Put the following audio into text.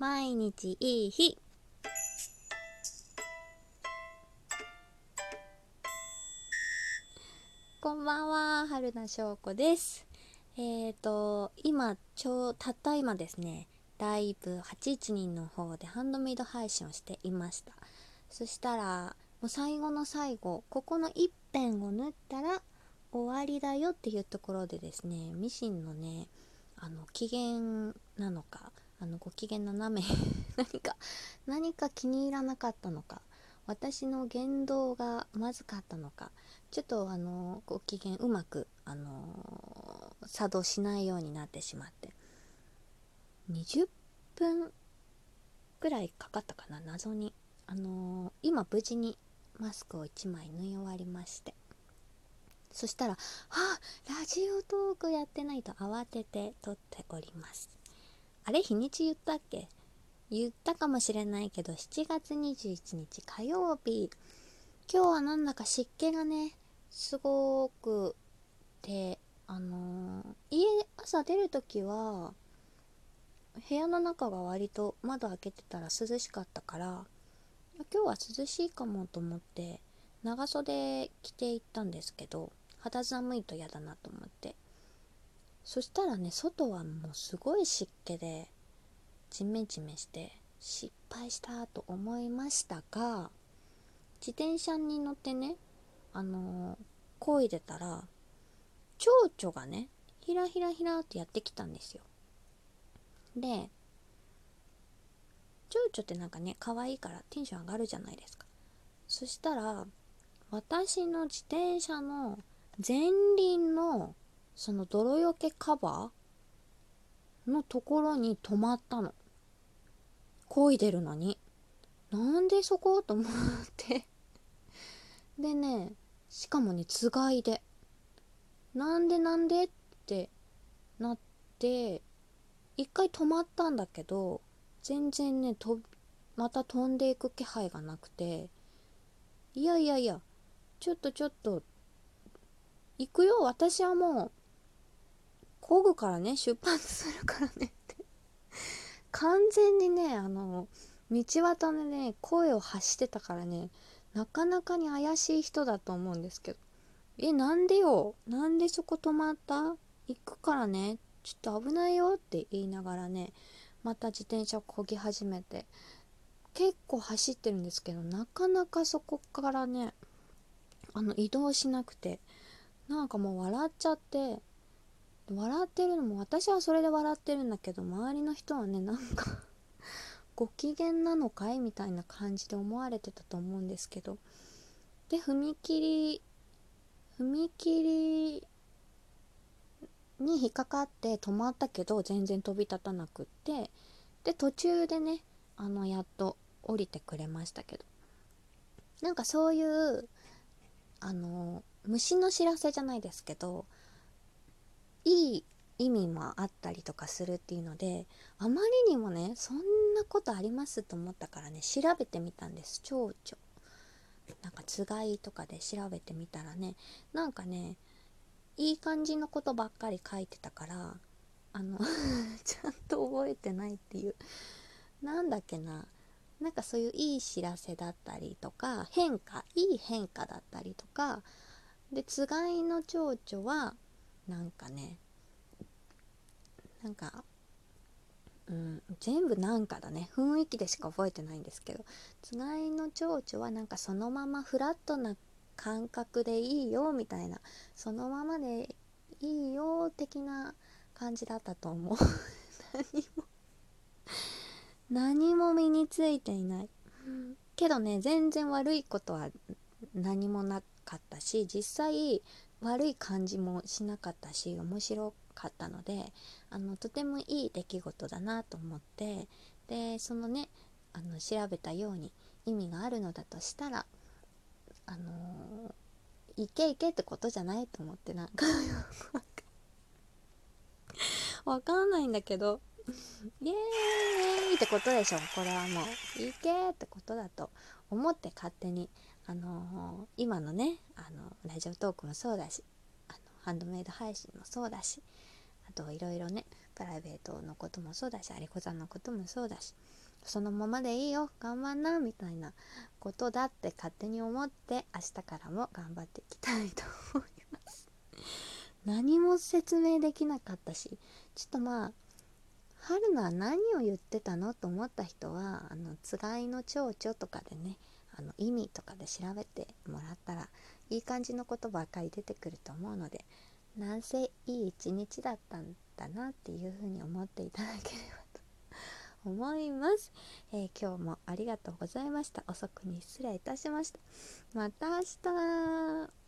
毎日いい日。こんばんは春名翔子です。えっ、ー、と今ちょうたった今ですねライブ81人の方でハンドメイド配信をしていました。そしたらもう最後の最後ここの一辺を縫ったら終わりだよっていうところでですねミシンのねあの機嫌なのかあのご機嫌斜め。何か何か気に入らなかったのか。私の言動がまずかったのか。ちょっとあのご機嫌うまくあの作動しないようになってしまって。20分ぐらいかかったかな謎に。あの今無事にマスクを1枚縫い終わりまして。そしたら、あラジオトークやってないと慌てて撮っております。あれ日にち言ったっけ？言ったかもしれないけど、7月21日火曜日。今日はなんだか湿気がね、すごくて、あのー、家、朝出るときは、部屋の中が割と窓開けてたら涼しかったから、今日は涼しいかもと思って、長袖着て行ったんですけど、肌寒いと嫌だなと思っそしたらね外はもうすごい湿気でジメジメして失敗したと思いましたが自転車に乗ってねあのー、漕いでたら蝶々がねひらひらひらってやってきたんですよ。で蝶々ってなんかね可愛いからテンション上がるじゃないですか。そしたら私の自転車の前輪のその泥よけカバーのところに止まったの。漕いでるのに。なんでそこ？と思ってでね、しかもね、つがいで。なんでなんで？ってなって、一回止まったんだけど、全然ね、と、また飛んでいく気配がなくて、いやいやいや、ちょっとちょっと行くよ私はもうう漕ぐからね出発するからねって。完全にねあの道端でね声を発してたからねなかなかに怪しい人だと思うんですけど。えなんでよ？なんでそこ止まった？行くからね。ちょっと危ないよって言いながらねまた自転車を漕ぎ始めて結構走ってるんですけどなかなかそこからねあの移動しなくてなんかもう笑っちゃって笑ってるのも私はそれで笑ってるんだけど周りの人はねなんか ご機嫌なのかいみたいな感じで思われてたと思うんですけど。で踏切踏切に引っかかって止まったけど全然飛び立たなくって。で途中でねあのやっと降りてくれましたけど。なんかそういうあの虫の知らせじゃないですけどいい意味もあったりとかするっていうのであまりにもねそんなことありますと思ったからね調べてみたんです蝶々なんかつがいとかで調べてみたらねなんかねいい感じのことばっかり書いてたからあの ちゃんと覚えてないっていう。なんだっけななんかそういういい知らせだったりとか変化いい変化だったりとかでつがいの蝶々はなんかねなんかうん全部なんかだね。雰囲気でしか覚えてないんですけどつがいの蝶々はなんかそのままフラットな感覚でいいよみたいなそのままでいいよ的な感じだったと思う。何も何も身についていない。けどね全然悪いことは何もなかったし実際悪い感じもしなかったし面白かったのであのとてもいい出来事だなと思ってでそのねあの調べたように意味があるのだとしたらあのー、いけいけってことじゃないと思ってなんかわかんないんだけどイエーイってことでしょ。これはもういけってことだと思って勝手にあのー、今のねあのラジオトークもそうだしあのハンドメイド配信もそうだしあといろいろねプライベートのこともそうだし有子さんのこともそうだしそのままでいいよ頑張んなみたいなことだって勝手に思って明日からも頑張っていきたいと思います。何も説明できなかったしちょっとまあ春菜は何を言ってたのと思った人はあのつがいの蝶々とかでねあの意味とかで調べてもらったらいい感じのことばかり出てくると思うのでなんせいい一日だったんだなっていうふうに思っていただければと思います、えー、今日もありがとうございました。遅くに失礼いたしました。また明日。